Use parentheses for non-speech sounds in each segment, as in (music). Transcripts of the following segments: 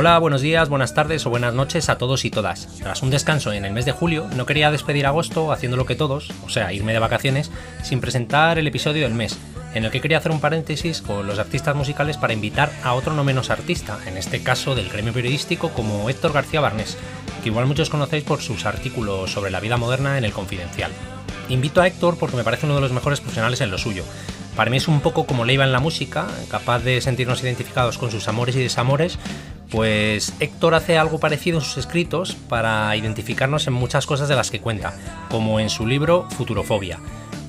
Hola, buenos días, buenas tardes o buenas noches a todos y todas. Tras un descanso en el mes de julio, no quería despedir agosto haciendo lo que todos, o sea, irme de vacaciones, sin presentar el episodio del mes, en el que quería hacer un paréntesis con los artistas musicales para invitar a otro no menos artista, en este caso del gremio periodístico como Héctor García Barnés, que igual muchos conocéis por sus artículos sobre la vida moderna en el Confidencial. Invito a Héctor porque me parece uno de los mejores profesionales en lo suyo. Para mí es un poco como Leiva en la música, capaz de sentirnos identificados con sus amores y desamores, pues Héctor hace algo parecido en sus escritos para identificarnos en muchas cosas de las que cuenta, como en su libro Futurofobia.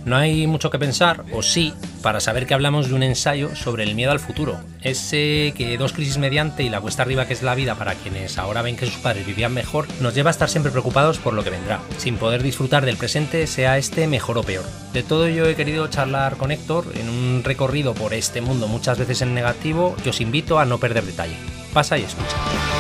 No hay mucho que pensar, o sí, para saber que hablamos de un ensayo sobre el miedo al futuro. Ese que dos crisis mediante y la cuesta arriba que es la vida para quienes ahora ven que sus padres vivían mejor, nos lleva a estar siempre preocupados por lo que vendrá, sin poder disfrutar del presente, sea este mejor o peor. De todo yo he querido charlar con Héctor en un recorrido por este mundo muchas veces en negativo y os invito a no perder detalle. Pasa y escucha.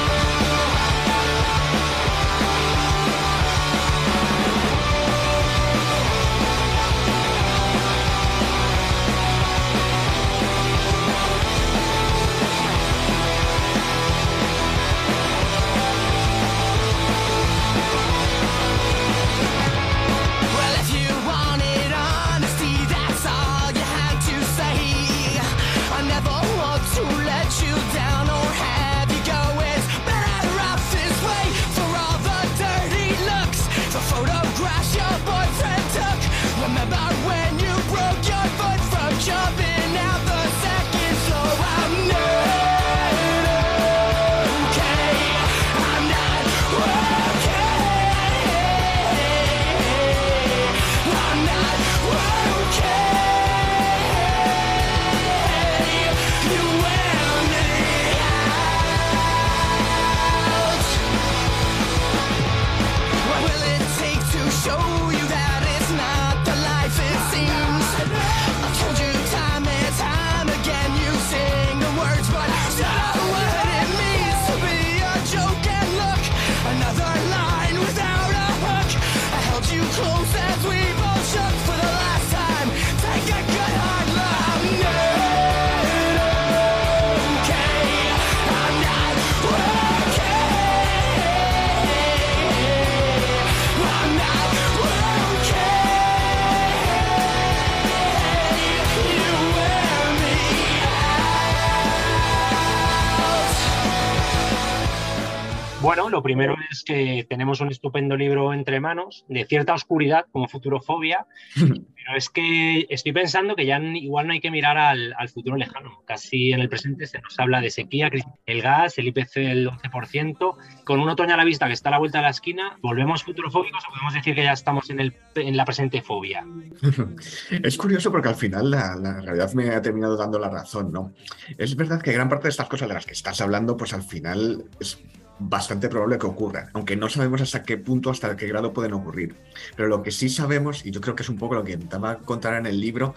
Lo primero es que tenemos un estupendo libro entre manos, de cierta oscuridad, como Futurofobia, (laughs) pero es que estoy pensando que ya igual no hay que mirar al, futuro lejano. Casi en el presente se nos habla de sequía, el gas, el IPC del 11%, con un otoño a la vista que está a la vuelta de la esquina, ¿volvemos futurofóbicos o podemos decir que ya estamos en, el, en la presente fobia? (laughs) Es curioso porque al final la, la realidad me ha terminado dando la razón, ¿no? Es verdad que gran parte de estas cosas de las que estás hablando, pues al final es bastante probable que ocurra, aunque no sabemos hasta qué punto, hasta qué grado pueden ocurrir. Pero lo que sí sabemos, y yo creo que es un poco lo que intentaba contar en el libro,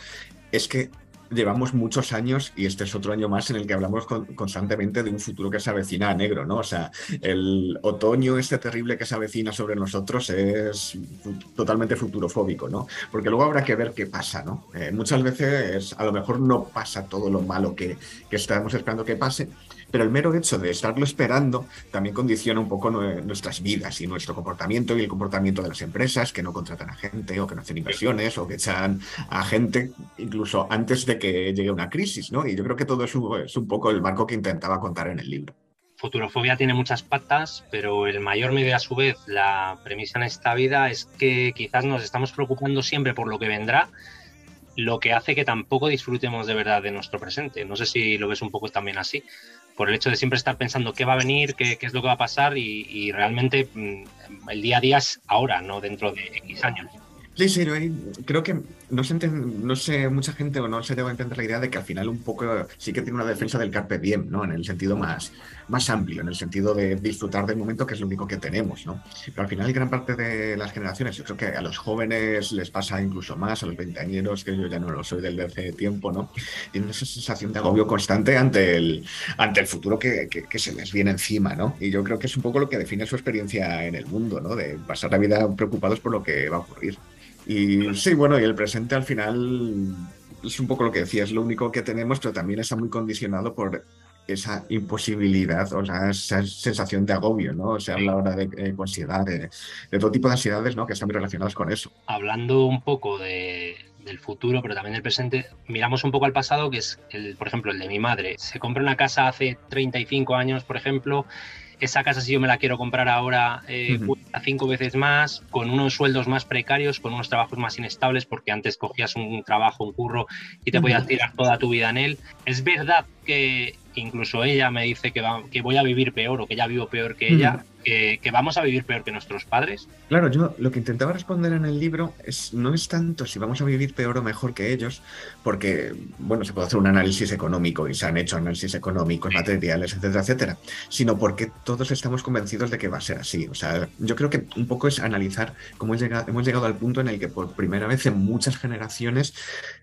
es que llevamos muchos años y este es otro año más en el que hablamos constantemente de un futuro que se avecina a negro, ¿no? O sea, el otoño este terrible que se avecina sobre nosotros es totalmente futurofóbico, ¿no? Porque luego habrá que ver qué pasa, ¿no? Eh, muchas veces a lo mejor no pasa todo lo malo que, que estamos esperando que pase, pero el mero hecho de estarlo esperando también condiciona un poco nuestras vidas y nuestro comportamiento y el comportamiento de las empresas que no contratan a gente o que no hacen inversiones o que echan a gente incluso antes de que llegue una crisis, ¿no? Y yo creo que todo eso es un poco el marco que intentaba contar en el libro. Futurofobia tiene muchas patas, pero el mayor medio a su vez, la premisa en esta vida es que quizás nos estamos preocupando siempre por lo que vendrá, lo que hace que tampoco disfrutemos de verdad de nuestro presente. No sé si lo ves un poco también así por el hecho de siempre estar pensando qué va a venir, qué, es lo que va a pasar y, realmente mm, el día a día es ahora, no dentro de X años. Sí, sí, creo que no no sé, mucha gente o no se debe entender la idea de que al final un poco sí que tiene una defensa del carpe diem, ¿no? En el sentido más, más amplio, en el sentido de disfrutar del momento que es lo único que tenemos, ¿no? Pero al final gran parte de las generaciones, yo creo que a los jóvenes les pasa incluso más, a los veinteañeros, que yo ya no lo soy del de hace tiempo, ¿no? Tienen esa sensación de agobio constante ante el, ante el futuro que, que, se les viene encima, ¿no? Y yo creo que es un poco lo que define su experiencia en el mundo, ¿no? De pasar la vida preocupados por lo que va a ocurrir. Y sí, bueno, y el presente al final es un poco lo que decía, es lo único que tenemos, pero también está muy condicionado por esa imposibilidad o sea, esa sensación de agobio, ¿no? Se habla ahora de, de ansiedad, de, todo tipo de ansiedades, ¿no? Que están muy relacionadas con eso. Hablando un poco de, del futuro, pero también del presente, miramos un poco al pasado, que es, el, por ejemplo, el de mi madre. Se compra una casa hace 35 años, por ejemplo, esa casa si yo me la quiero comprar ahora eh, cinco veces más, con unos sueldos más precarios, con unos trabajos más inestables, porque antes cogías un trabajo, un curro y te podías tirar toda tu vida en él. Es verdad que incluso ella me dice que, va, que voy a vivir peor o que ya vivo peor que ella, que, vamos a vivir peor que nuestros padres. Claro, yo lo que intentaba responder en el libro es no es tanto si vamos a vivir peor o mejor que ellos, porque, bueno, se puede hacer un análisis económico y se han hecho análisis económicos, materiales, etcétera, etcétera, sino porque todos estamos convencidos de que va a ser así. O sea, yo creo que un poco es analizar cómo hemos llegado, hemos llegado al punto en el que por primera vez en muchas generaciones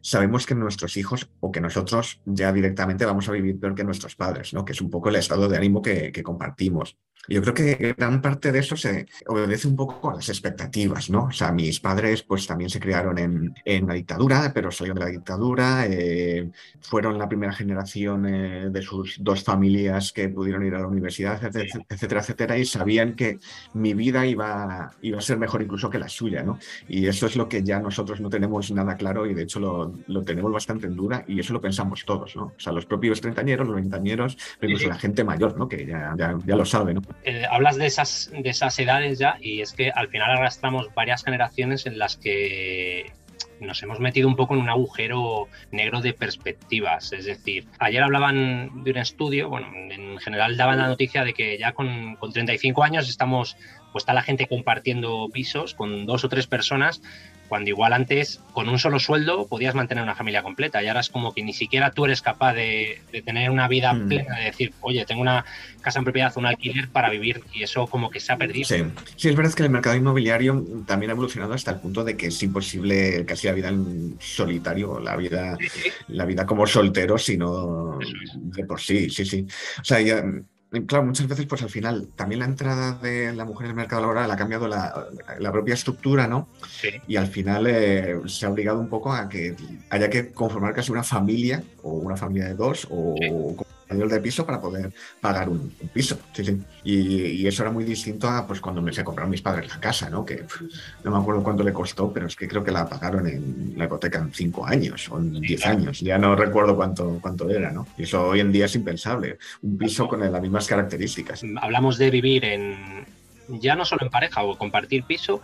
sabemos que nuestros hijos o que nosotros ya directamente vamos a vivir peor que nuestros padres, ¿no? Que es un poco el estado de ánimo que, que compartimos. Yo creo que gran parte de eso se obedece un poco a las expectativas, ¿no? O sea, mis padres pues también se criaron en, en la dictadura, pero salieron de la dictadura, eh, fueron la primera generación eh, de sus dos familias que pudieron ir a la universidad, etcétera, etcétera, y sabían que mi vida iba, iba a ser mejor incluso que la suya, ¿no? Y eso es lo que ya nosotros no tenemos nada claro y de hecho lo, lo tenemos bastante en dura y eso lo pensamos todos, ¿no? O sea, los propios treintañeros, los veintañeros, pero incluso la gente mayor, ¿no? Que ya, ya, ya lo sabe, ¿no? Eh, hablas de esas, de esas edades ya y es que al final arrastramos varias generaciones en las que nos hemos metido un poco en un agujero negro de perspectivas. Es decir, ayer hablaban de un estudio, bueno, en general daban la noticia de que ya con, con 35 años estamos, pues está la gente compartiendo pisos con dos o tres personas cuando igual antes con un solo sueldo podías mantener una familia completa y ahora es como que ni siquiera tú eres capaz de, tener una vida mm. plena, de decir, oye, tengo una casa en propiedad, un alquiler para vivir y eso como que se ha perdido. Sí, sí es verdad que el mercado inmobiliario también ha evolucionado hasta el punto de que es imposible casi la vida en solitario, la vida, la vida como soltero, sino de por sí, sí, sí. O sea, ya, Claro, muchas veces, pues al final, también la entrada de la mujer en el mercado laboral ha cambiado la, propia estructura, ¿no? Sí. Y al final eh, se ha obligado un poco a que haya que conformar casi una familia, o una familia de dos, o de piso para poder pagar un, piso. Sí, sí. Y, eso era muy distinto a pues, cuando me se compraron mis padres la casa, ¿no? Que no me acuerdo cuánto le costó, pero es que creo que la pagaron en la hipoteca en cinco años o en diez años. Ya no recuerdo cuánto, cuánto era, ¿no? Y eso hoy en día es impensable. Un piso con las mismas características. Hablamos de vivir en ya no solo en pareja o compartir piso,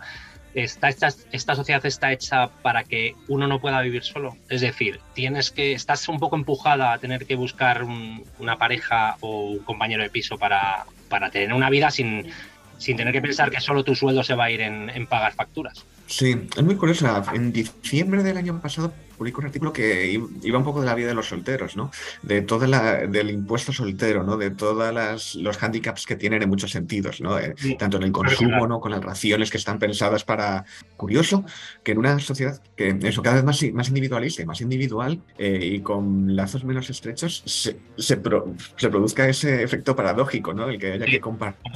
esta, esta, sociedad está hecha para que uno no pueda vivir solo. Es decir, tienes que, estás un poco empujada a tener que buscar una pareja o un compañero de piso para, para tener una vida sin, sin tener que pensar que solo tu sueldo se va a ir en, en pagar facturas. Sí, es muy curioso. En diciembre del año pasado publicó un artículo que iba un poco de la vida de los solteros, ¿no? De todo la, del impuesto soltero, ¿no? De todos los handicaps que tienen en muchos sentidos, ¿no? Eh, tanto en el consumo, ¿no? Con las raciones que están pensadas para... Curioso que en una sociedad que eso cada vez más, más individualista y más individual eh, y con lazos menos estrechos se, se, produzca ese efecto paradójico, ¿no? El que haya que compartir,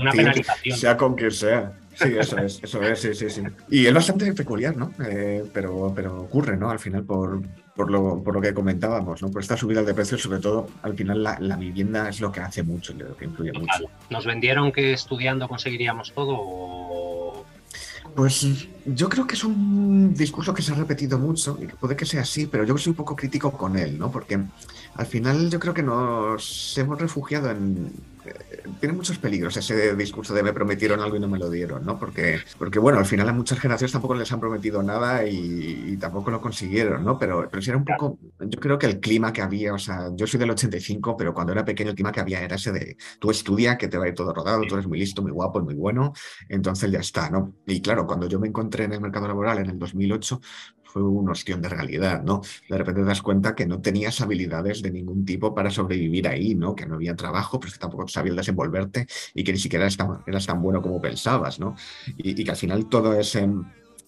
sea con quien sea. Sí, eso es, eso es, sí, sí, sí. Y es bastante peculiar, ¿no? Eh, pero, pero ocurre, ¿no? Al final, por, por, lo, por lo que comentábamos, ¿no? Por esta subida de precios, sobre todo, al final la, la vivienda es lo que hace mucho, lo que influye mucho. ¿Nos vendieron que estudiando conseguiríamos todo o pues yo creo que es un discurso que se ha repetido mucho y que puede que sea así, pero yo soy un poco crítico con él, ¿no? Porque al final yo creo que nos hemos refugiado en, tiene muchos peligros ese discurso de me prometieron algo y no me lo dieron, ¿no? Porque, porque bueno, al final a muchas generaciones tampoco les han prometido nada y, tampoco lo consiguieron, ¿no? Pero, pero si era un poco, yo creo que el clima que había, o sea, yo soy del 85, pero cuando era pequeño el clima que había era ese de tú estudia, que te va a ir todo rodado, tú eres muy listo, muy guapo, muy bueno, entonces ya está, ¿no? Y claro, cuando yo me encontré en el mercado laboral en el 2008, fue una opción de realidad, ¿no? De repente te das cuenta que no tenías habilidades de ningún tipo para sobrevivir ahí, ¿no? Que no había trabajo, pero que tampoco sabías desenvolverte y que ni siquiera eras tan, eras tan bueno como pensabas, ¿no? Y, que al final todo ese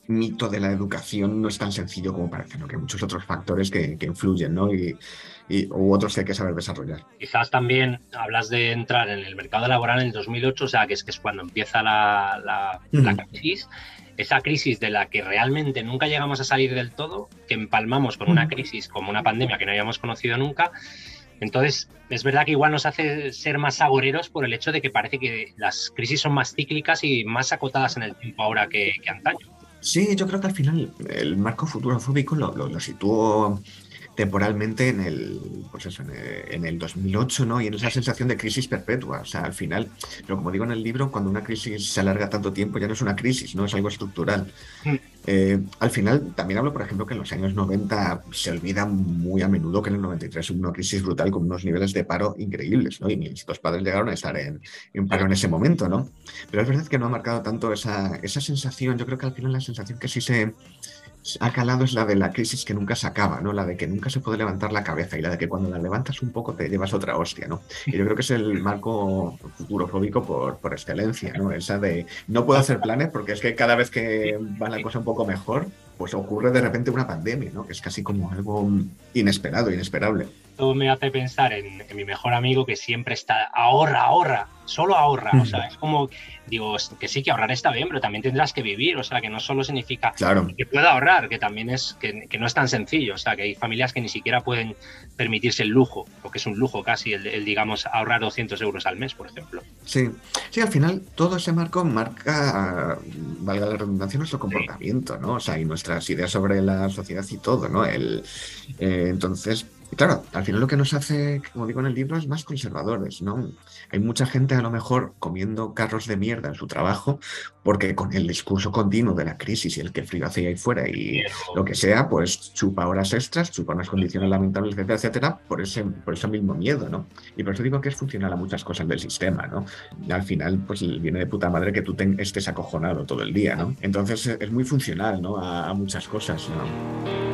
mito de la educación no es tan sencillo como parece, ¿no? Que hay muchos otros factores que, influyen, ¿no? Y, y, u otros que hay que saber desarrollar. Quizás también hablas de entrar en el mercado laboral en el 2008, o sea, que es que es cuando empieza la, la, la crisis esa crisis de la que realmente nunca llegamos a salir del todo, que empalmamos con una crisis como una pandemia que no habíamos conocido nunca. Entonces, es verdad que igual nos hace ser más agoreros por el hecho de que parece que las crisis son más cíclicas y más acotadas en el tiempo ahora que, antaño. Sí, yo creo que al final el marco futurofóbico lo, lo, lo situó temporalmente en el, pues eso, en el, 2008, ¿no? Y en esa sensación de crisis perpetua. O sea, al final, pero como digo en el libro, cuando una crisis se alarga tanto tiempo ya no es una crisis, ¿no? Es algo estructural. Mm. Eh, al final, también hablo, por ejemplo, que en los años 90 se olvida muy a menudo que en el 93 hubo una crisis brutal con unos niveles de paro increíbles, ¿no? Y mis dos padres llegaron a estar en, en paro en ese momento, ¿no? Pero es verdad que no ha marcado tanto esa, esa sensación. Yo creo que al final la sensación que sí se ha calado es la de la crisis que nunca se acaba, ¿no? La de que nunca se puede levantar la cabeza y la de que cuando la levantas un poco te llevas otra hostia, ¿no? Y yo creo que es el marco futurofóbico por, por excelencia, ¿no? Esa de no puedo hacer planes porque es que cada vez que va la cosa un poco mejor, pues ocurre de repente una pandemia, ¿no? Que es casi como algo inesperado, inesperable. Todo me hace pensar en, en mi mejor amigo que siempre está ahorra, ahorra, solo ahorra. O sea, es como, digo, que sí que ahorrar está bien, pero también tendrás que vivir. O sea, que no solo significa que pueda ahorrar, que también es que, no es tan sencillo. O sea, que hay familias que ni siquiera pueden permitirse el lujo, porque es un lujo casi el, digamos, ahorrar 200 euros al mes, por ejemplo. Sí, sí, al final todo ese marco marca, valga la redundancia, nuestro comportamiento, ¿no? O sea, y nuestras ideas sobre la sociedad y todo, ¿no? El, eh, entonces, claro, al final lo que nos hace, como digo en el libro, es más conservadores, ¿no? Hay mucha gente a lo mejor comiendo carros de mierda en su trabajo porque con el discurso continuo de la crisis y el que frío hace ahí fuera y lo que sea, pues chupa horas extras, chupa unas condiciones lamentables, etcétera, etcétera, por ese, por ese mismo miedo, ¿no? Y por eso digo que es funcional a muchas cosas del sistema, ¿no? al final, pues viene de puta madre que tú estés acojonado todo el día, ¿no? Entonces es muy funcional, ¿no? A, a muchas cosas, ¿no?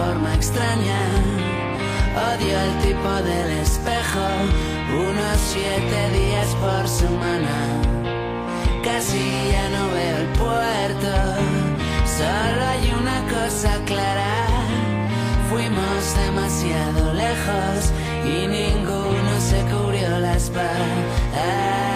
forma extraña. Odio el tipo del espejo, unos siete días por semana. Casi ya no veo el puerto, solo hay una cosa clara. Fuimos demasiado lejos y ninguno se cubrió la espalda.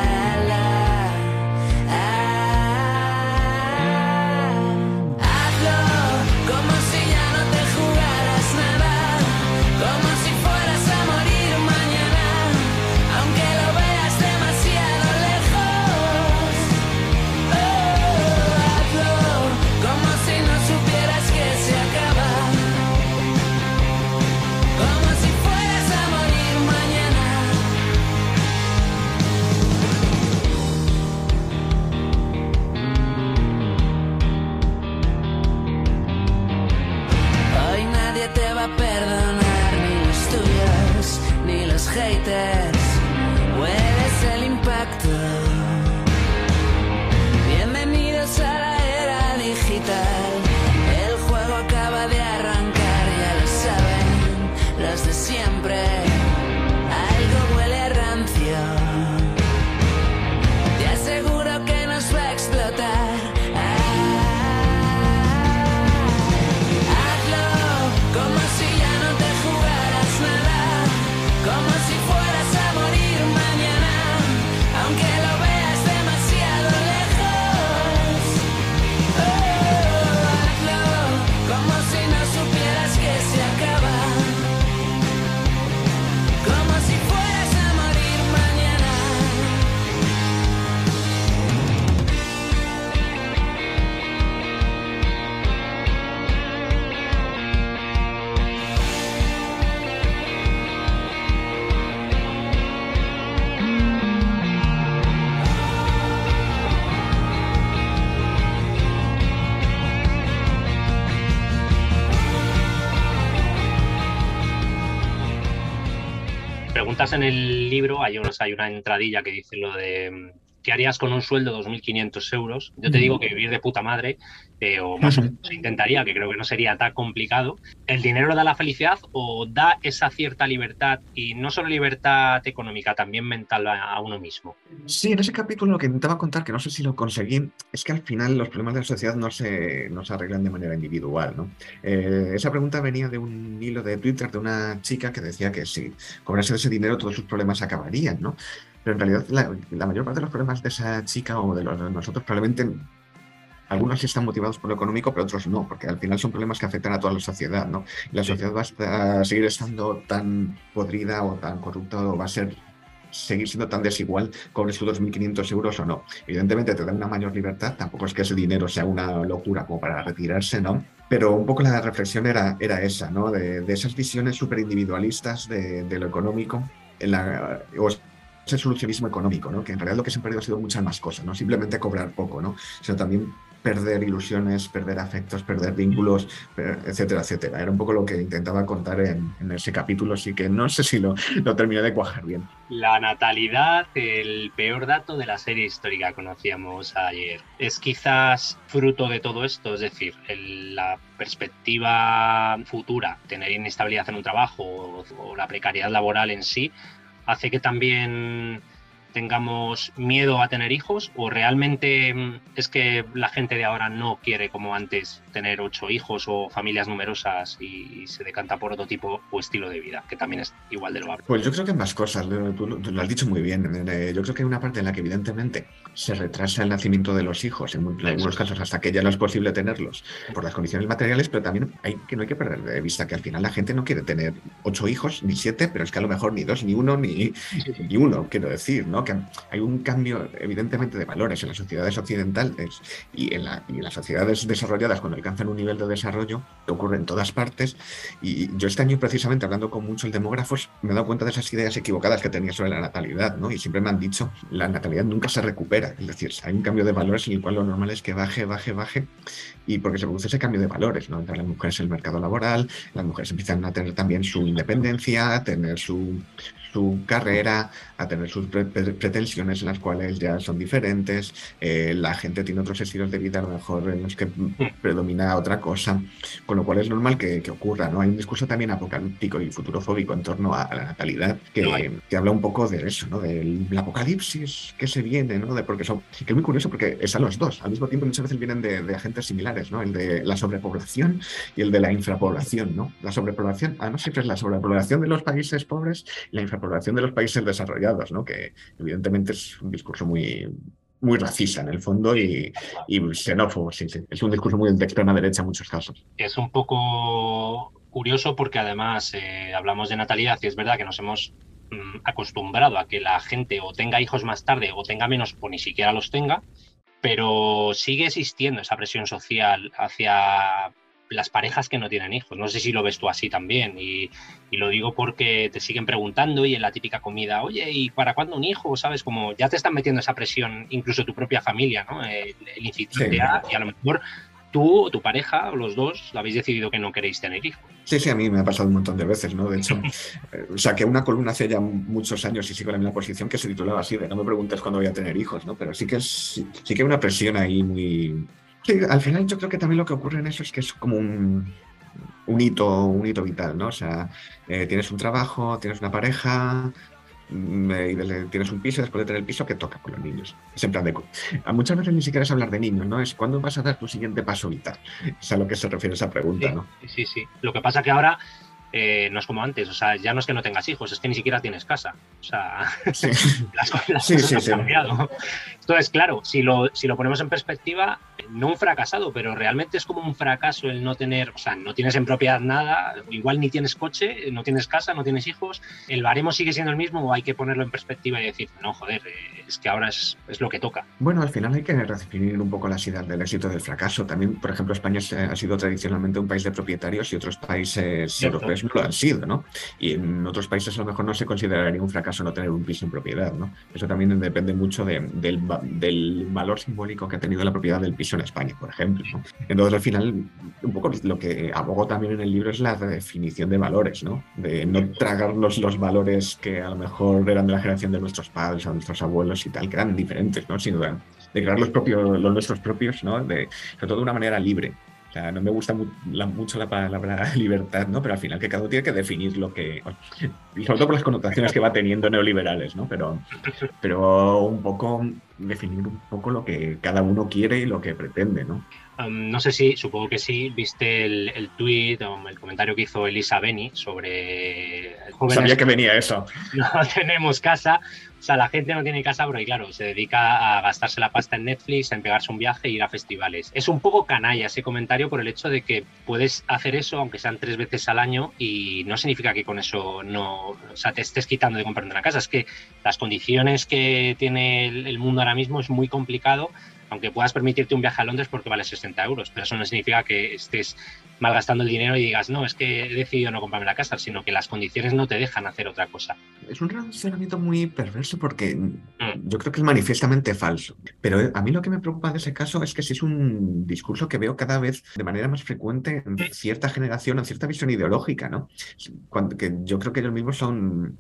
En el libro, hay, hay una entradilla que dice lo de ¿qué harías con un sueldo de 2.500 euros? Yo te digo que vivir de puta madre, eh, o más o menos intentaría, que creo que no sería tan complicado. ¿El dinero da la felicidad o da esa cierta libertad, y no solo libertad económica, también mental a, uno mismo? Sí, en ese capítulo lo que intentaba contar, que no sé si lo conseguí, es que al final los problemas de la sociedad no se, no se arreglan de manera individual. ¿no? Eh, esa pregunta venía de un hilo de Twitter de una chica que decía que si cobrase ese dinero todos sus problemas acabarían, ¿no? Pero en realidad la, mayor parte de los problemas de esa chica o de, los, de nosotros probablemente algunos sí están motivados por lo económico, pero otros no, porque al final son problemas que afectan a toda la sociedad, ¿no? Y la sociedad va a seguir estando tan podrida o tan corrupta o va a ser seguir siendo tan desigual, cobres tus 2.500 euros o no. Evidentemente te da una mayor libertad, tampoco es que ese dinero sea una locura como para retirarse, ¿no? Pero un poco la reflexión era, era esa, ¿no? De, esas visiones súper individualistas de, lo económico, en la, ese solucionismo económico, ¿no? que en realidad lo que se han perdido ha sido muchas más cosas, no simplemente cobrar poco, ¿no? sino también perder ilusiones, perder afectos, perder vínculos, etcétera, etcétera. Era un poco lo que intentaba contar en, ese capítulo, así que no sé si lo, lo terminé de cuajar bien. La natalidad, el peor dato de la serie histórica que conocíamos ayer. Es quizás fruto de todo esto, es decir, la perspectiva futura, tener inestabilidad en un trabajo o la precariedad laboral en sí, hace que también tengamos miedo a tener hijos o realmente mm, es que la gente de ahora no quiere como antes tener ocho hijos o familias numerosas y, se decanta por otro tipo o estilo de vida, que también es igual de loable. Pues yo creo que más cosas, tú lo has dicho muy bien. Yo creo que hay una parte en la que evidentemente se retrasa el nacimiento de los hijos, en algunos casos hasta que ya no es posible tenerlos por las condiciones materiales, pero también hay que no hay que perder de vista que al final la gente no quiere tener ocho hijos ni siete, pero es que a lo mejor ni dos, ni uno, ni, ni uno, quiero decir, ¿no? que hay un cambio evidentemente de valores en las sociedades occidentales y en, las sociedades desarrolladas cuando alcanzan un nivel de desarrollo que ocurre en todas partes. Y yo este año precisamente hablando con muchos demógrafos me he dado cuenta de esas ideas equivocadas que tenía sobre la natalidad, ¿no? Y siempre me han dicho, la natalidad nunca se recupera. Es decir, hay un cambio de valores en el cual lo normal es que baje, baje, baje, y porque se produce ese cambio de valores, ¿no? Entre las mujeres en el mercado laboral, las mujeres empiezan a tener también su independencia, a tener su, su carrera, a tener sus pretensiones en las cuales ya son diferentes, eh, la gente tiene otros estilos de vida a lo mejor en los que predomina otra cosa, con lo cual es normal que, ocurra, ¿no? Hay un discurso también apocalíptico y futurofóbico en torno a, la natalidad que, que, habla un poco de eso, ¿no? Del apocalipsis que se viene, ¿no? De porque son, que es muy curioso porque están los dos, al mismo tiempo muchas veces vienen de, de agentes similares, ¿no? El de la sobrepoblación y el de la infrapoblación, ¿no? La sobrepoblación, además siempre es la sobrepoblación de los países pobres y la infrapoblación población de los países desarrollados, ¿no? que evidentemente es un discurso muy, muy racista en el fondo y, xenófobo. Es un discurso muy de extrema derecha en muchos casos. Es un poco curioso porque además eh, hablamos de natalidad y es verdad que nos hemos mm, acostumbrado a que la gente o tenga hijos más tarde o tenga menos o ni siquiera los tenga, pero sigue existiendo esa presión social hacia las parejas que no tienen hijos. No sé si lo ves tú así también. Y, lo digo porque te siguen preguntando y en la típica comida, oye, ¿y para cuándo un hijo? ¿Sabes? Como ya te están metiendo esa presión, incluso tu propia familia, ¿no? El, el y a lo mejor tú o tu pareja o los dos habéis decidido que no queréis tener hijos. Sí, sí, a mí me ha pasado un montón de veces, ¿no? De hecho, (laughs) eh, saqué una columna hace ya muchos años y sigo en la misma posición que se titulaba así, de no me preguntes cuándo voy a tener hijos, ¿no? Pero sí que, es, sí que hay una presión ahí muy, Sí, al final yo creo que también lo que ocurre en eso es que es como un, hito, un hito vital, ¿no? O sea, eh, tienes un trabajo, tienes una pareja, mm, y tienes un piso, después de tener el piso, ¿qué toca con los niños? Es en plan de... Muchas veces ni siquiera es hablar de niños, ¿no? Es cuándo vas a dar tu siguiente paso vital. Es a lo que se refiere esa pregunta, ¿no? Sí, sí. Lo que pasa que ahora eh, no es como antes, o sea, ya no es que no tengas hijos, es que ni siquiera tienes casa. O sea, (laughs) las, cosas han cambiado. Entonces, claro, si lo, si lo ponemos en perspectiva, no un fracasado, pero realmente es como un fracaso el no tener, o sea, no tienes en propiedad nada, igual ni tienes coche, no tienes casa, no tienes hijos, el baremo sigue siendo el mismo o hay que ponerlo en perspectiva y decir, no, joder, eh, es que ahora es, es lo que toca. Bueno, al final hay que redefinir un poco la ideas del éxito del fracaso. También, por ejemplo, España ha sido tradicionalmente un país de propietarios y otros países europeos lo han sido, ¿no? Y en otros países a lo mejor no se consideraría un fracaso no tener un piso en propiedad, ¿no? Eso también depende mucho del, del, valor simbólico que ha tenido la propiedad del piso en España, por ejemplo. ¿no? Entonces, al final, un poco lo que abogo también en el libro es la definición de valores, ¿no? De no tragarnos los valores que a lo mejor eran de la generación de nuestros padres o nuestros abuelos y tal, que eran diferentes, ¿no? Sin duda. De crear los propios, los nuestros propios, ¿no? De, sobre todo de una manera libre. O sea, no me gusta mucho la palabra (laughs) libertad, ¿no? Pero al final que cada uno tiene que definir lo que... Sobre todo por las connotaciones que va teniendo neoliberales, ¿no? Pero, pero un poco definir un poco lo que cada uno quiere y lo que pretende, ¿no? no sé si, supongo que sí, viste el, el tweet o el comentario que hizo Elisa Beni sobre Sabía que venía eso. (laughs) No tenemos casa. O sea, la gente no tiene casa porque, claro, se dedica a gastarse la pasta en Netflix, en pegarse un viaje e ir a festivales. Es un poco canalla ese comentario por el hecho de que puedes hacer eso, aunque sean tres veces al año, y no significa que con eso no o sea, te estés quitando de comprarte una casa. Es que las condiciones que tiene el mundo ahora mismo es muy complicado aunque puedas permitirte un viaje a Londres porque vale 60 euros, pero eso no significa que estés malgastando el dinero y digas, no, es que he decidido no comprarme la casa, sino que las condiciones no te dejan hacer otra cosa. Es un razonamiento muy perverso porque mm. yo creo que es manifiestamente falso. Pero a mí lo que me preocupa de ese caso es que si es un discurso que veo cada vez de manera más frecuente en cierta generación, en cierta visión ideológica, ¿no? Cuando, que yo creo que ellos mismos son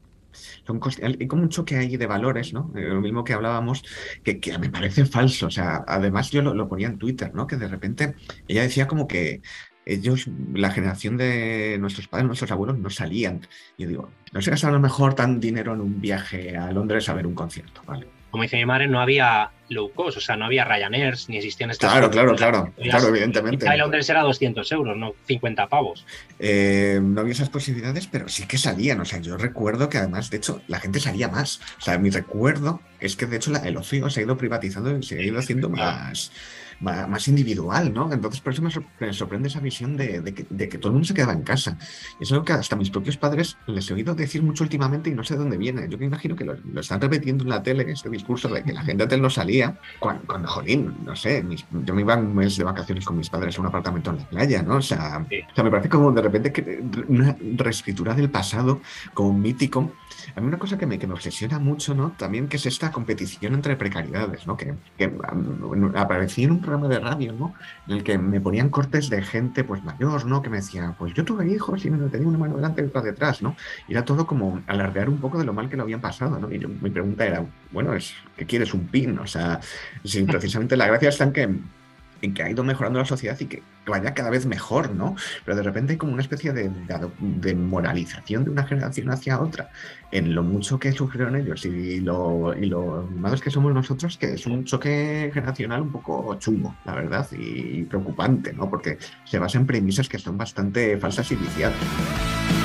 son hay como un choque ahí de valores, ¿no? Eh, lo mismo que hablábamos, que, me parece falso. O sea, además yo lo, ponía en Twitter, ¿no? Que de repente ella decía como que ellos, la generación de nuestros padres, nuestros abuelos, no salían. Yo digo, no se gastaba a lo mejor tan dinero en un viaje a Londres a ver un concierto, ¿vale? Como dice mi madre, no había low cost, o sea, no había Ryanair, ni existían estas Claro, claro, claro, claro, evidentemente. En Londres era 200 euros, no 50 pavos. Eh, no había esas posibilidades, pero sí que salían. O sea, yo recuerdo que además, de hecho, la gente salía más. O sea, mi recuerdo es que de hecho el ocio se ha ido privatizando y se ha ido haciendo más más individual, ¿no? Entonces, por eso me sorprende esa visión de, que, todo el mundo se quedaba en casa. Y es algo que hasta mis propios padres les he oído decir mucho últimamente y no sé de dónde viene. Yo me imagino que lo, están repitiendo en la tele, este discurso de que la gente antes no salía, cuando, cuando jolín, no sé, yo me iba un mes de vacaciones con mis padres a un apartamento en la playa, ¿no? O sea, o sea me parece como de repente que una reescritura del pasado, como un mítico. A mí una cosa que me, que me obsesiona mucho, ¿no? También que es esta competición entre precariedades, ¿no? Que, que aparecía en un programa de radio, ¿no? En el que me ponían cortes de gente pues mayor, ¿no? Que me decía, pues yo tuve hijos y me tenía una mano delante y otra detrás, ¿no? Y era todo como alardear un poco de lo mal que lo habían pasado, ¿no? Y mi pregunta era, bueno, es ¿qué quieres un pin? O sea, si (laughs) precisamente la gracia está en que en que ha ido mejorando la sociedad y que vaya cada vez mejor, ¿no? Pero de repente hay como una especie de, de, moralización de una generación hacia otra en lo mucho que sufrieron ellos y lo, y lo malos que somos nosotros, que es un choque generacional un poco chungo, la verdad, y preocupante, ¿no? Porque se basa en premisas que son bastante falsas y viciadas.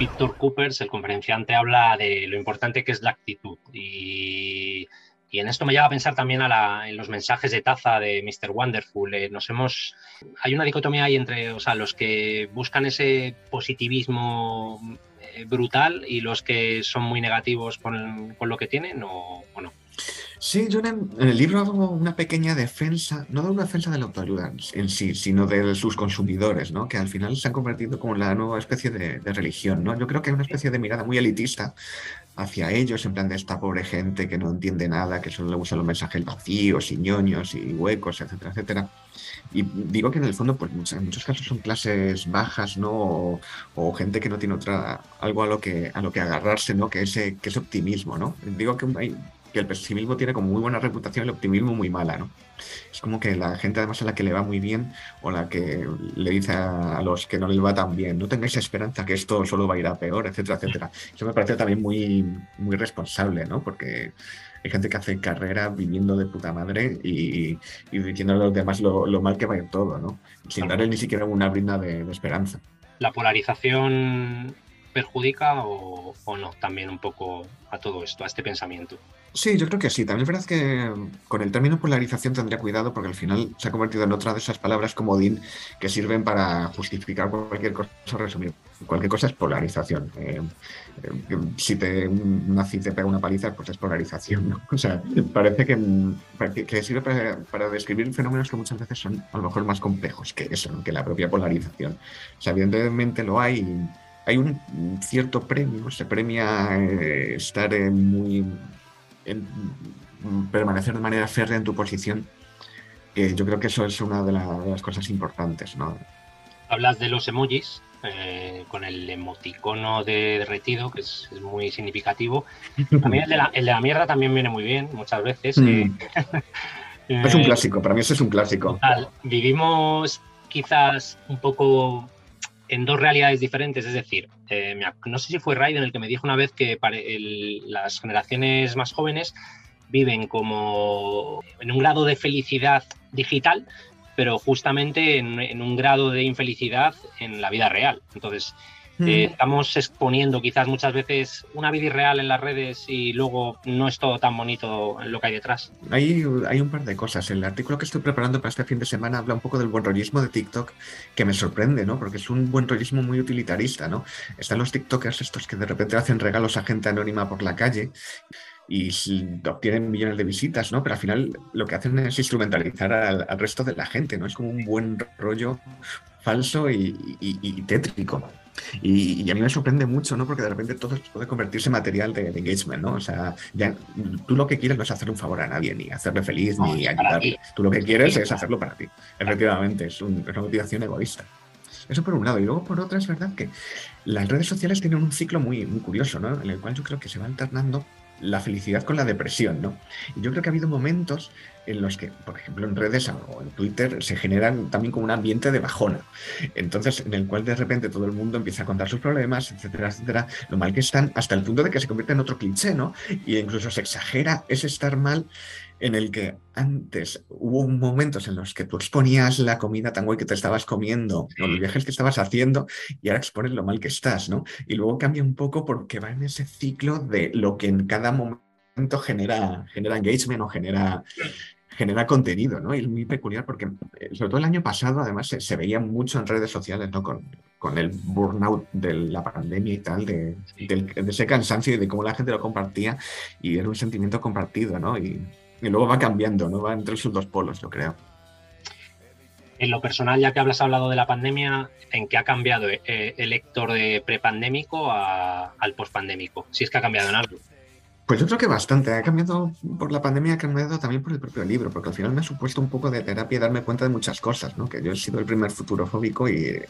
Víctor Coopers, el conferenciante, habla de lo importante que es la actitud. Y, en esto me lleva a pensar también en los mensajes de taza de Mr. Wonderful. Eh, nos hemos, hay una dicotomía ahí entre o sea, los que buscan ese positivismo eh, brutal y los que son muy negativos con, lo que tienen o no. Sí, yo en el, libro hago una pequeña defensa, no de una defensa de la autoayuda en sí, sino de sus consumidores, ¿no? que al final se han convertido como la nueva especie de, religión. ¿no? Yo creo que hay una especie de mirada muy elitista hacia ellos, en plan de esta pobre gente que no entiende nada, que solo le usa los mensajes vacíos y ñoños y huecos, etcétera, etcétera. Y digo que en el fondo, pues en muchos casos son clases bajas, ¿no? O, gente que no tiene otra, algo a lo que, a lo que agarrarse, ¿no? Que ese, que ese optimismo, ¿no? Digo que hay que el pesimismo tiene como muy buena reputación y el optimismo muy mala, ¿no? Es como que la gente además a la que le va muy bien o la que le dice a, los que no les va tan bien, no tengáis esperanza que esto solo va a ir a peor, etcétera, etcétera. Eso me parece también muy, muy responsable, ¿no? Porque hay gente que hace carrera viviendo de puta madre y, y diciendo a los demás lo, mal que va a ir todo, ¿no? Sin darle ni siquiera una brinda de, de esperanza. La polarización perjudica o, no también un poco a todo esto, a este pensamiento? Sí, yo creo que sí. También es verdad que con el término polarización tendría cuidado porque al final se ha convertido en otra de esas palabras como DIN que sirven para justificar cualquier cosa, resumir. Cualquier cosa es polarización. Eh, eh, si te, un nazi te pega una paliza, pues es polarización. O sea, parece que, que, sirve para, describir fenómenos que muchas veces son a lo mejor más complejos que eso, que la propia polarización. O sea, evidentemente lo hay hay un cierto premio, se premia eh, estar en muy. permanecer de manera férrea en tu posición. yo creo que eso es una de, las cosas importantes, ¿no? Hablas de los emojis, eh, con el emoticono de derretido, que es, muy significativo. También el de, la, mierda también viene muy bien, muchas veces. Mm. es un clásico, para mí eso es un clásico. vivimos quizás un poco en dos realidades diferentes. Es decir, eh, no sé si fue Raiden el que me dijo una vez que las generaciones más jóvenes viven como en un grado de felicidad digital, pero justamente en un grado de infelicidad en la vida real. Entonces, eh, estamos exponiendo quizás muchas veces una vida irreal en las redes y luego no es todo tan bonito lo que hay detrás. Hay, hay un par de cosas. El artículo que estoy preparando para este fin de semana habla un poco del buen rollismo de TikTok, que me sorprende, ¿no? Porque es un buen rollismo muy utilitarista, ¿no? Están los TikTokers estos que de repente hacen regalos a gente anónima por la calle y obtienen millones de visitas, ¿no? Pero al final lo que hacen es instrumentalizar al, resto de la gente, ¿no? Es como un buen rollo falso y, y tétrico. Y, a mí me sorprende mucho, ¿no? Porque de repente todo puede convertirse en material de, engagement, ¿no? O sea, ya, tú lo que quieres no es hacerle un favor a nadie, ni hacerle feliz, ni ayudarle. Tú lo que quieres es hacerlo para ti. Efectivamente, es, una motivación egoísta. Eso por un lado. Y luego por otro es verdad que las redes sociales tienen un ciclo muy, muy curioso, ¿no? En el cual yo creo que se va alternando la felicidad con la depresión, ¿no? Y yo creo que ha habido momentos en los que, por ejemplo, en redes o en Twitter se generan también como un ambiente de bajona. Entonces, en el cual de repente todo el mundo empieza a contar sus problemas, etcétera, etcétera, lo mal que están, hasta el punto de que se convierte en otro cliché, ¿no? Y incluso se exagera ese estar mal en el que antes hubo momentos en los que tú exponías la comida tan guay que te estabas comiendo o los viajes que estabas haciendo y ahora expones lo mal que estás, ¿no? Y luego cambia un poco porque va en ese ciclo de lo que en cada momento genera, genera engagement o genera, genera contenido, ¿no? Y es muy peculiar porque, eh, sobre todo el año pasado, además, se, veía mucho en redes sociales, ¿no? Con, con el burnout de la pandemia y tal, de, de, ese cansancio y de cómo la gente lo compartía y era un sentimiento compartido, ¿no? Y, y luego va cambiando, ¿no? Va entre esos dos polos, yo creo. En lo personal, ya que hablas hablado de la pandemia, ¿en qué ha cambiado eh, el lector de prepandémico al pospandémico? Si es que ha cambiado en algo. Pues yo creo que bastante. Ha cambiado por la pandemia, ha cambiado también por el propio libro, porque al final me ha supuesto un poco de terapia darme cuenta de muchas cosas, ¿no? Que yo he sido el primer futurofóbico y,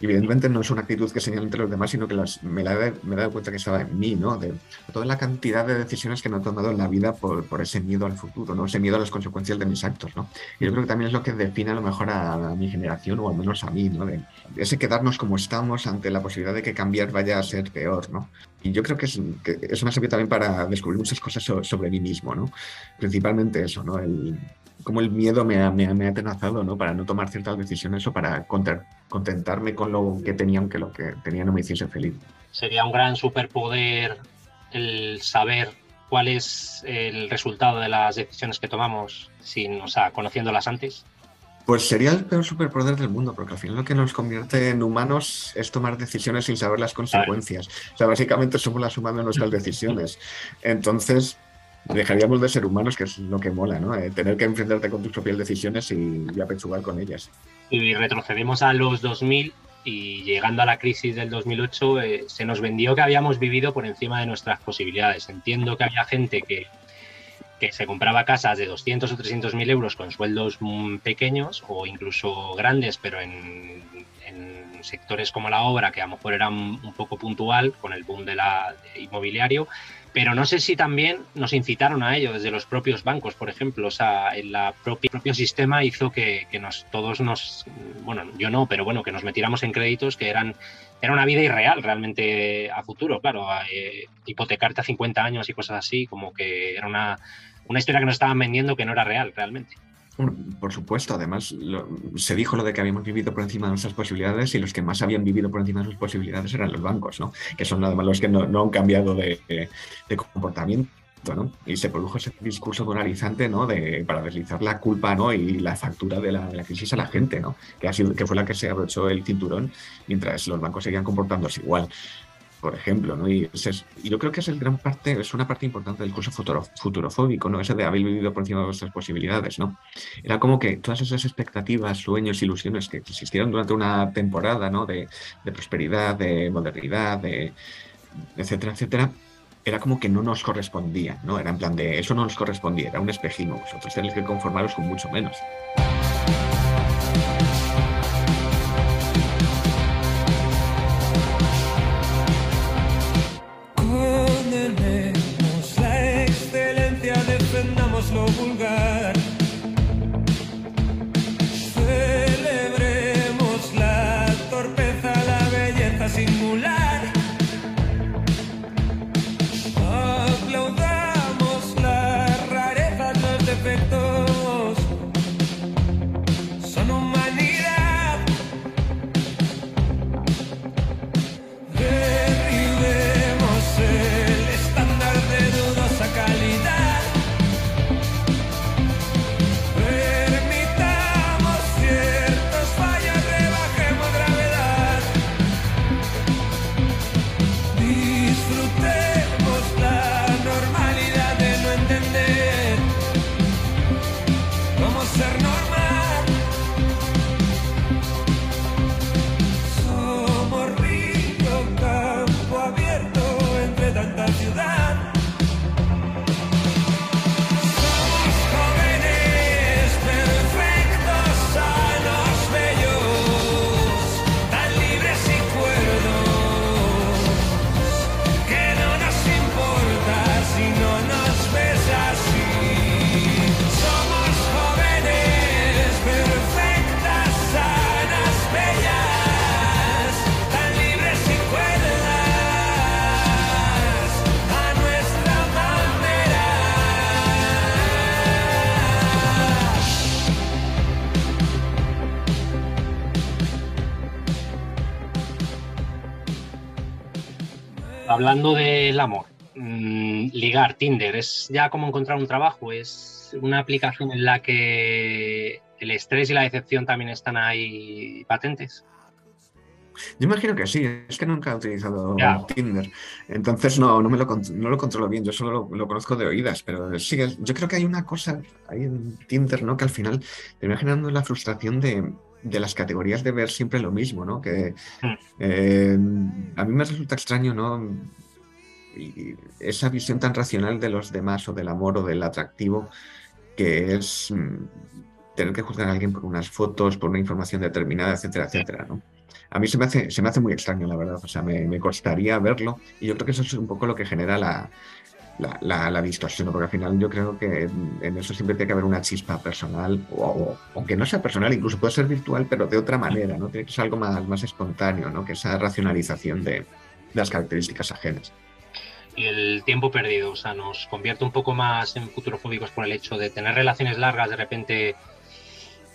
evidentemente no es una actitud que señale entre los demás, sino que me, la he, dado cuenta que estaba en mí, ¿no? De toda la cantidad de decisiones que no he tomado en la vida por, ese miedo al futuro, ¿no? Ese miedo a las consecuencias de mis actos, ¿no? Y yo creo que también es lo que define a lo mejor a, mi generación, o al menos a mí, ¿no? Ese quedarnos como estamos ante la posibilidad de que cambiar vaya a ser peor, ¿no? Y yo creo que es, que es una también para descubrir muchas cosas sobre mí mismo, ¿no? Principalmente eso, ¿no? El, como el miedo me ha, me, ha atenazado, ¿no? Para no tomar ciertas decisiones o para contentarme con lo que tenía, aunque lo que tenía no me hiciese feliz. sería un gran superpoder el saber cuál es el resultado de las decisiones que tomamos sin, o sea, conociéndolas antes. Pues sería el peor superpoder del mundo, porque al final lo que nos convierte en humanos es tomar decisiones sin saber las consecuencias. O sea, básicamente somos la suma de nuestras decisiones. Entonces, dejaríamos de ser humanos, que es lo que mola, ¿no? Eh, tener que enfrentarte con tus propias decisiones y, y apechugar con ellas. Y retrocedemos a los 2000 y llegando a la crisis del 2008 eh, se nos vendió que habíamos vivido por encima de nuestras posibilidades. Entiendo que había gente que, que se compraba casas de 200 o 300 mil euros con sueldos pequeños o incluso grandes, pero en, en, sectores como la obra, que a lo mejor era un poco puntual con el boom de la inmobiliario, pero no sé si también nos incitaron a ello desde los propios bancos, por ejemplo. O sea, el propio sistema hizo que, todos nos, bueno, yo no, pero bueno, que nos metiéramos en créditos que eran, era una vida irreal realmente a futuro, claro. Eh, hipotecarte a 50 años y cosas así, como que era una, una historia que nos estaban vendiendo que no era real realmente. Por supuesto, además se dijo lo de que habíamos vivido por encima de nuestras posibilidades y los que más habían vivido por encima de sus posibilidades eran los bancos, ¿no? que son nada más los que no, han cambiado de, comportamiento. ¿No? Y se produjo ese discurso moralizante ¿no? de, para deslizar la culpa ¿no? y la factura de la, crisis a la gente, ¿no? que, ha sido, que fue la que se abrochó el cinturón mientras los bancos seguían comportándose igual por ejemplo, ¿no? Y, yo creo que es el gran parte, es una parte importante del curso futurofóbico, ¿no? Ese de haber vivido por encima de vuestras posibilidades, ¿no? Era como que todas esas expectativas, sueños, ilusiones que existieron durante una temporada, ¿no? De, prosperidad, de modernidad, de etcétera, etcétera, era como que no nos correspondía, ¿no? Era en plan de eso no nos correspondía, era un espejismo, vosotros tenéis que conformaros con mucho menos. Hablando del amor, mm, ligar, Tinder, ¿es ya como encontrar un trabajo? ¿Es una aplicación en la que el estrés y la decepción también están ahí patentes? Yo imagino que sí, es que nunca he utilizado Tinder, entonces no, no, me lo, no lo controlo bien, yo solo lo, conozco de oídas, pero sí, yo creo que hay una cosa ahí en Tinder, ¿no? Que al final te va generando la frustración de, de las categorías de ver siempre lo mismo, ¿no? Que hmm. eh, a mí me resulta extraño, ¿no? esa visión tan racional de los demás o del amor o del atractivo que es mm, tener que juzgar a alguien por unas fotos, por una información determinada, etcétera, etcétera, ¿no? A mí se me hace, se me hace muy extraño, la verdad. O sea, me, me costaría verlo y yo creo que eso es un poco lo que genera la, la, la, distorsión, porque al final yo creo que en eso siempre tiene que haber una chispa personal, o, aunque no sea personal, incluso puede ser virtual, pero de otra manera, ¿no? Tiene que ser algo más, más espontáneo, ¿no? Que esa racionalización de, las características ajenas. Y el tiempo perdido, o sea, nos convierte un poco más en futurofóbicos por el hecho de tener relaciones largas, de repente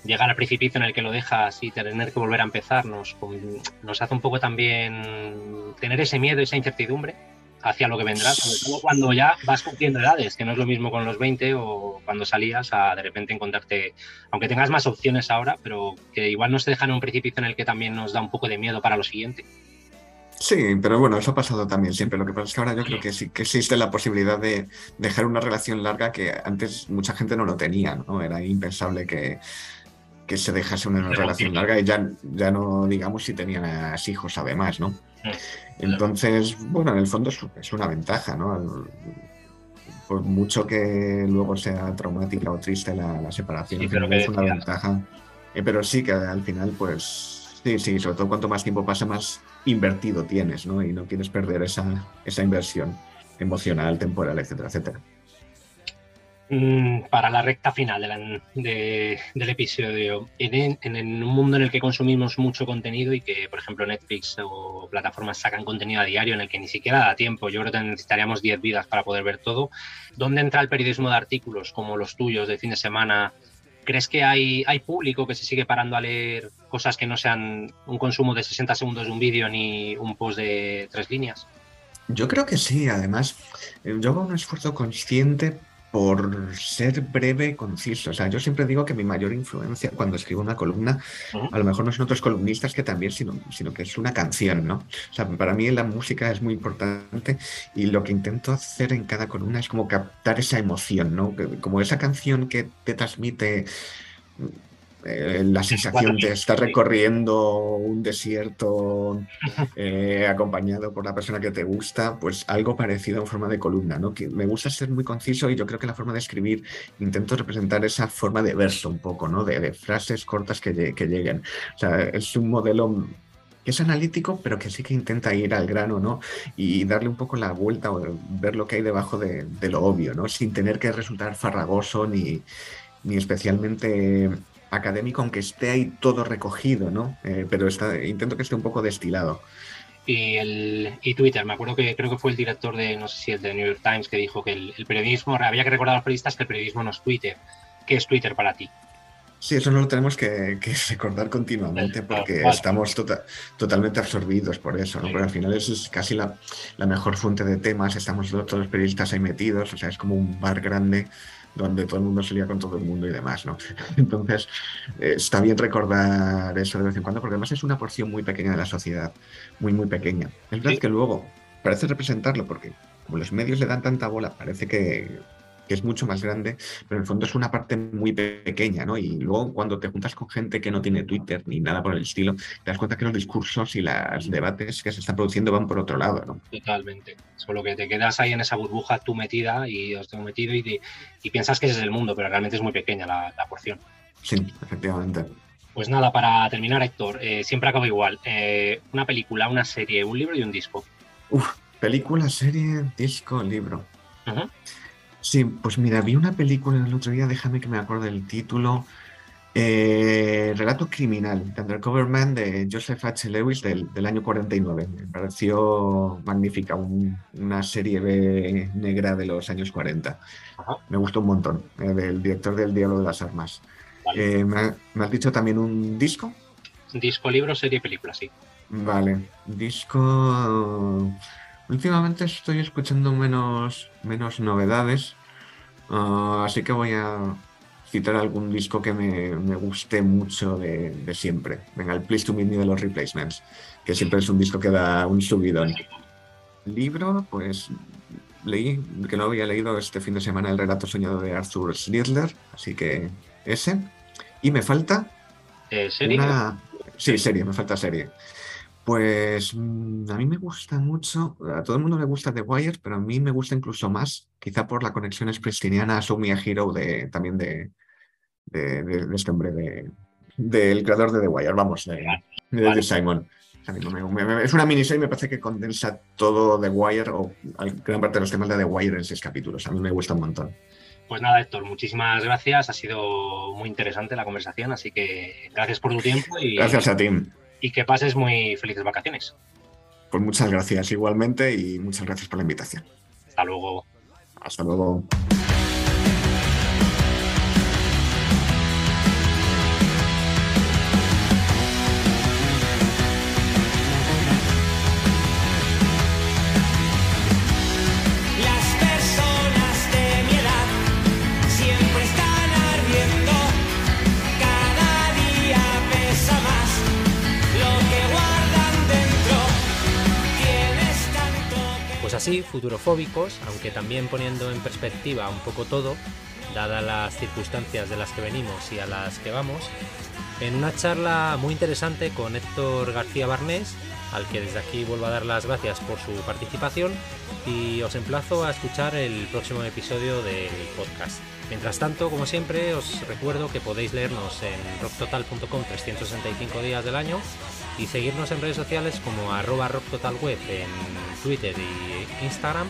llegar al precipicio en el que lo dejas y tener que volver a empezar nos, nos hace un poco también tener ese miedo, esa incertidumbre hacia lo que vendrá, sobre todo cuando ya vas cumpliendo edades, que no es lo mismo con los 20 o cuando salías a de repente encontrarte, aunque tengas más opciones ahora, pero que igual nos dejan un precipicio en el que también nos da un poco de miedo para lo siguiente. Sí, pero bueno, eso ha pasado también siempre. Lo que pasa es que ahora yo creo que sí que existe la posibilidad de dejar una relación larga que antes mucha gente no lo tenía, ¿no? Era impensable que, que se dejase una relación larga y ya, ya no digamos si tenías hijos además, ¿no? Entonces, bueno, en el fondo es, una ventaja, ¿no? Por mucho que luego sea traumática o triste la, separación, es una ventaja. Eh, pero sí que al final, pues, sí, sí, sobre todo cuanto más tiempo pasa, más invertido tienes, ¿no? Y no quieres perder esa, esa inversión emocional, temporal, etcétera, etcétera. Mm, para la recta final del episodio, en, un mundo en el que consumimos mucho contenido y que, por ejemplo, Netflix o plataformas sacan contenido a diario en el que ni siquiera da tiempo, yo creo que necesitaríamos 10 vidas para poder ver todo, ¿dónde entra el periodismo de artículos como los tuyos de fin de semana? ¿Crees que hay, hay público que se sigue parando a leer cosas que no sean un consumo de 60 segundos de un vídeo ni un post de tres líneas? Yo creo que sí, además, eh, yo hago un esfuerzo consciente por ser breve y conciso. O sea, yo siempre digo que mi mayor influencia cuando escribo una columna, a lo mejor no son otros columnistas que también, sino, sino que es una canción, ¿no? O sea, para mí la música es muy importante y lo que intento hacer en cada columna es como captar esa emoción, ¿no? Como esa canción que te transmite eh, la sensación de estar recorriendo un desierto (laughs) eh, acompañado por la persona que te gusta, pues algo parecido en forma de columna, ¿no? Que me gusta ser muy conciso y yo creo que la forma de escribir intento representar esa forma de verso un poco, ¿no? De, frases cortas que, lleguen. O sea, es un modelo que es analítico, pero que sí que intenta ir al grano, ¿no? Y darle un poco la vuelta o ver lo que hay debajo de, lo obvio, ¿no? Sin tener que resultar farragoso ni, ni especialmente académico, aunque esté ahí todo recogido, ¿no? Eh, pero está, intento que esté un poco destilado. Y, el, y Twitter, me acuerdo que creo que fue el director de, no sé si el de New York Times, que dijo que el, periodismo, había que recordar a los periodistas que el periodismo no es Twitter. ¿Qué es Twitter para ti? Sí, eso no lo tenemos que, (laughs) recordar continuamente porque estamos tota, totalmente absorbidos por eso, ¿no? Porque al final es, casi la, la, mejor fuente de temas, estamos todos los periodistas ahí metidos, o sea, es como un bar grande donde todo el mundo se lía con todo el mundo y demás, ¿no? (laughs) Entonces, eh, está bien recordar eso de vez en cuando, porque además es una porción muy pequeña de la sociedad, muy, muy pequeña. Es verdad que luego parece representarlo, porque como los medios le dan tanta bola, parece que, que es mucho más grande, pero en el fondo es una parte muy pequeña, ¿no? Y luego cuando te juntas con gente que no tiene Twitter ni nada por el estilo, te das cuenta que los discursos y los debates que se están produciendo van por otro lado, ¿no? Totalmente. Solo que te quedas ahí en esa burbuja tú metida y os tengo metido y, y piensas que ese es el mundo, pero realmente es muy pequeña la, porción. Sí, efectivamente. Pues nada, para terminar, Héctor, eh, siempre acabo igual. Eh, una película, una serie, un libro y un disco. Uf, película, serie, disco, libro. Sí, pues mira, vi una película el otro día, déjame que me acuerde el título. Eh, Relato Criminal, The Undercover Man de Joseph H. Lewis del, año 49. Me pareció magnífica, una serie B negra de los años 40. Me gustó un montón, eh, del director del Diablo de las Armas. Eh, ¿me, ¿me, has dicho también un disco? Disco, libro, serie, película, sí. Vale, disco... Últimamente estoy escuchando menos, menos novedades, ah, así que voy a citar algún disco que me, guste mucho de, siempre. Venga, el Please to Meet Me de los Replacements, que siempre es un disco que da un subidón. Libro, pues leí, que no había leído este fin de semana el relato soñado de Arthur Schnitzler, así que ese. Y me falta... Eh, ¿Serie? Sí, serie, me falta serie. Pues mm, a mí me gusta mucho, a todo el mundo le gusta The Wire, pero a mí me gusta incluso más, quizá por la conexión expressiniana a So Me a Hero de, también de, de, este hombre, de, del creador de The Wire, vamos, de, Simon. es una miniserie y me parece que condensa todo The Wire o gran parte de los temas de The Wire en seis capítulos. A mí me gusta un montón. Pues nada, Héctor, muchísimas gracias. Ha sido muy interesante la conversación, así que gracias por tu tiempo. Y... Gracias a ti y que pases muy felices vacaciones. Pues muchas gracias igualmente y muchas gracias por la invitación. Hasta luego. Hasta luego. Así, futurofóbicos, aunque también poniendo en perspectiva un poco todo, dadas las circunstancias de las que venimos y a las que vamos, en una charla muy interesante con Héctor García Barnés, al que desde aquí vuelvo a dar las gracias por su participación y os emplazo a escuchar el próximo episodio del podcast. Mientras tanto, como siempre, os recuerdo que podéis leernos en rocktotal.com 365 días del año y seguirnos en redes sociales como arroba rocktotalweb en Twitter y Instagram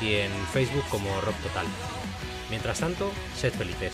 y en Facebook como rocktotal. Mientras tanto, sed felices.